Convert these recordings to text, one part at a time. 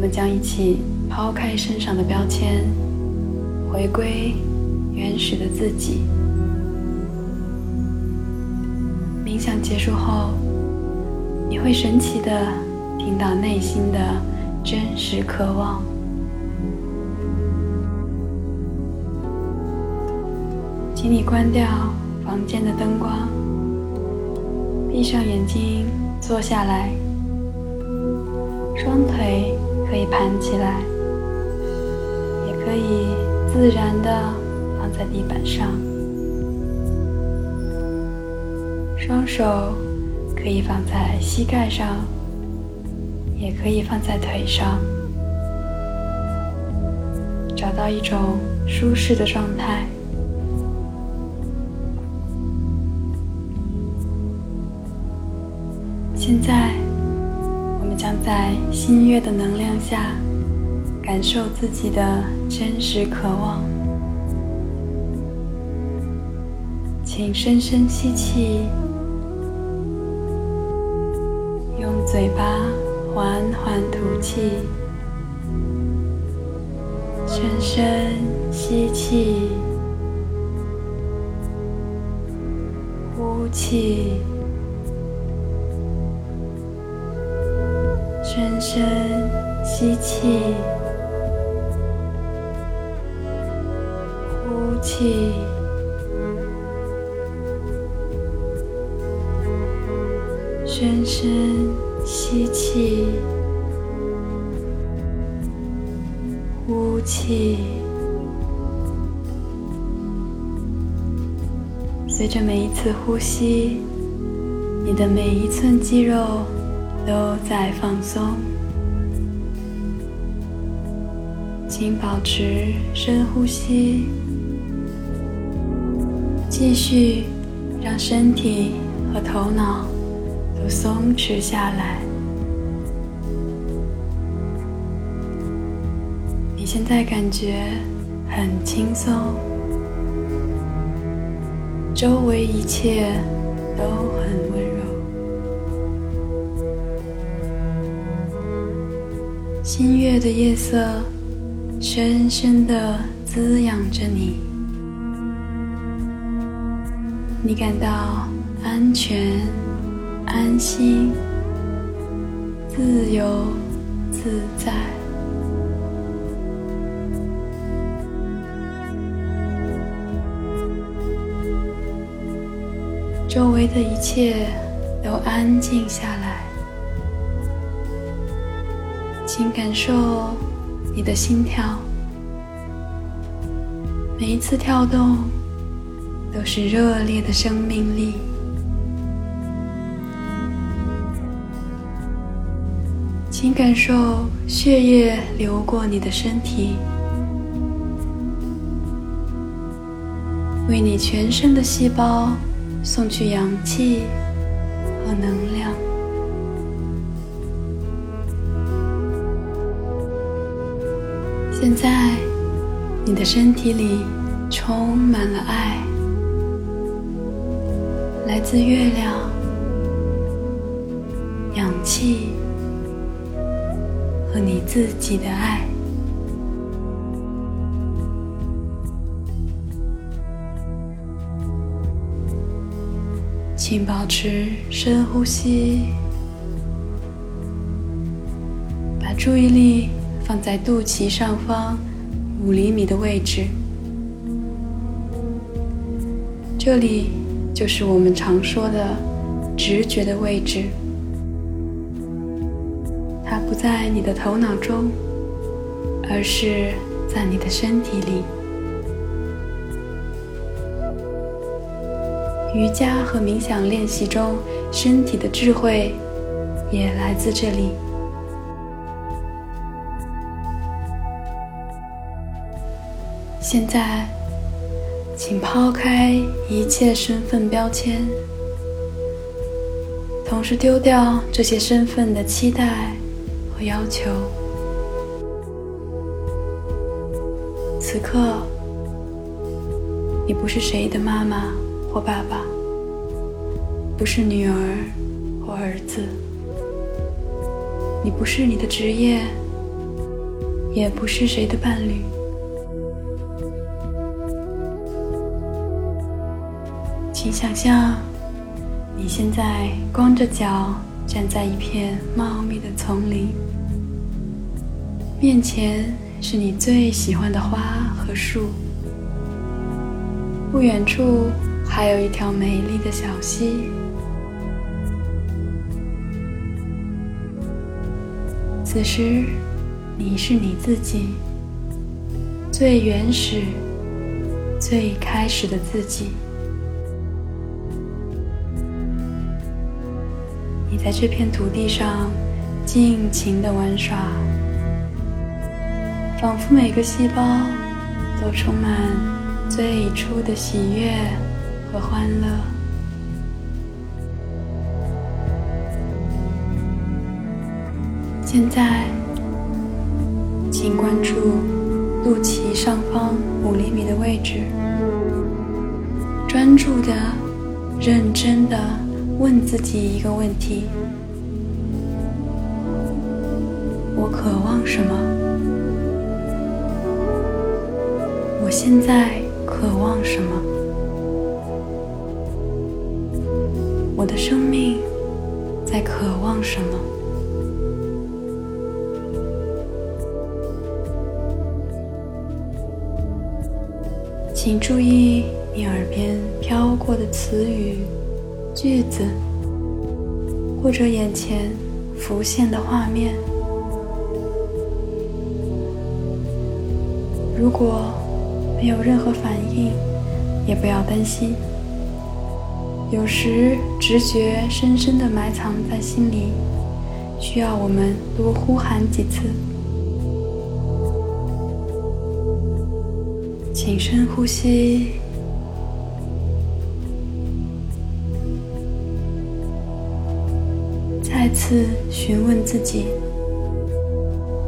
我们将一起抛开身上的标签，回归原始的自己。冥想结束后，你会神奇的听到内心的真实渴望。请你关掉房间的灯光，闭上眼睛，坐下来，双腿可以盘起来，也可以自然的放在地板上，双手可以放在膝盖上，也可以放在腿上，找到一种舒适的状态。现在，在新月的能量下，感受自己的真实渴望。请深深吸气，用嘴巴缓缓吐气。深深吸气，呼气。深吸气，呼气，深深吸气，呼气。随着每一次呼吸，你的每一寸肌肉。都在放松，请保持深呼吸，继续让身体和头脑都松弛下来。你现在感觉很轻松，周围一切都很温柔。新月的夜色深深的滋养着你，你感到安全、安心、自由自在，周围的一切都安静下来。请感受你的心跳，每一次跳动都是热烈的生命力。请感受血液流过你的身体，为你全身的细胞送去氧气和能量。现在，你的身体里充满了爱，来自月亮、氧气和你自己的爱。请保持深呼吸，把注意力。放在肚脐上方五厘米的位置，这里就是我们常说的直觉的位置。它不在你的头脑中，而是在你的身体里。瑜伽和冥想练习中，身体的智慧也来自这里。现在，请抛开一切身份标签，同时丢掉这些身份的期待和要求。此刻，你不是谁的妈妈或爸爸，不是女儿或儿子，你不是你的职业，也不是谁的伴侣。请想象，你现在光着脚站在一片茂密的丛林，面前是你最喜欢的花和树，不远处还有一条美丽的小溪。此时，你是你自己最原始、最开始的自己。你在这片土地上尽情的玩耍，仿佛每个细胞都充满最初的喜悦和欢乐。现在，请关注肚脐上方五厘米的位置，专注的、认真的。问自己一个问题：我渴望什么？我现在渴望什么？我的生命在渴望什么？请注意你耳边飘过的词语。句子，或者眼前浮现的画面。如果没有任何反应，也不要担心。有时直觉深深的埋藏在心里，需要我们多呼喊几次。请深呼吸。再次询问自己，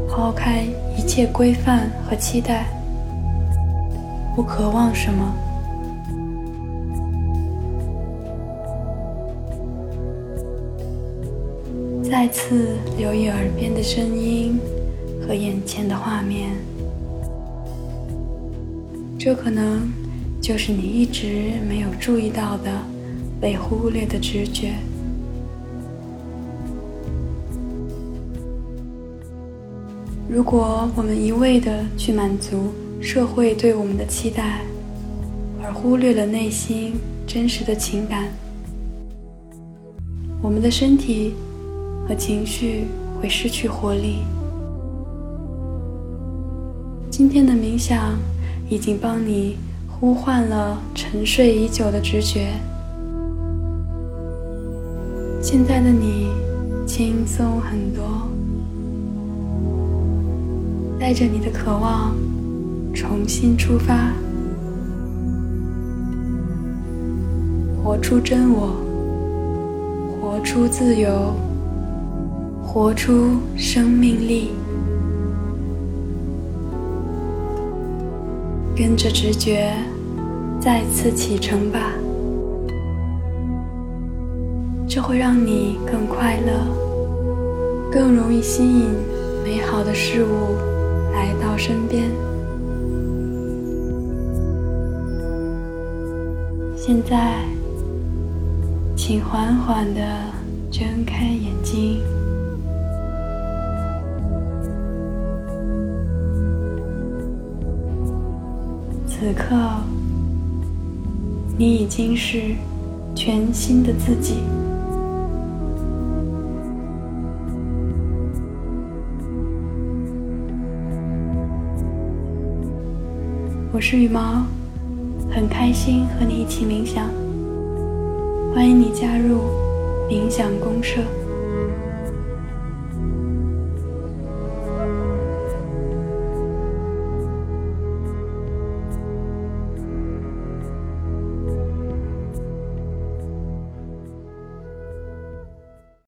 抛开一切规范和期待，我渴望什么？再次留意耳边的声音和眼前的画面，这可能就是你一直没有注意到的被忽略的直觉。如果我们一味的去满足社会对我们的期待，而忽略了内心真实的情感，我们的身体和情绪会失去活力。今天的冥想已经帮你呼唤了沉睡已久的直觉，现在的你轻松很多。带着你的渴望，重新出发，活出真我，活出自由，活出生命力，跟着直觉再次启程吧，这会让你更快乐，更容易吸引美好的事物。来到身边。现在，请缓缓的睁开眼睛。此刻，你已经是全新的自己。我是羽毛，很开心和你一起冥想。欢迎你加入冥想公社。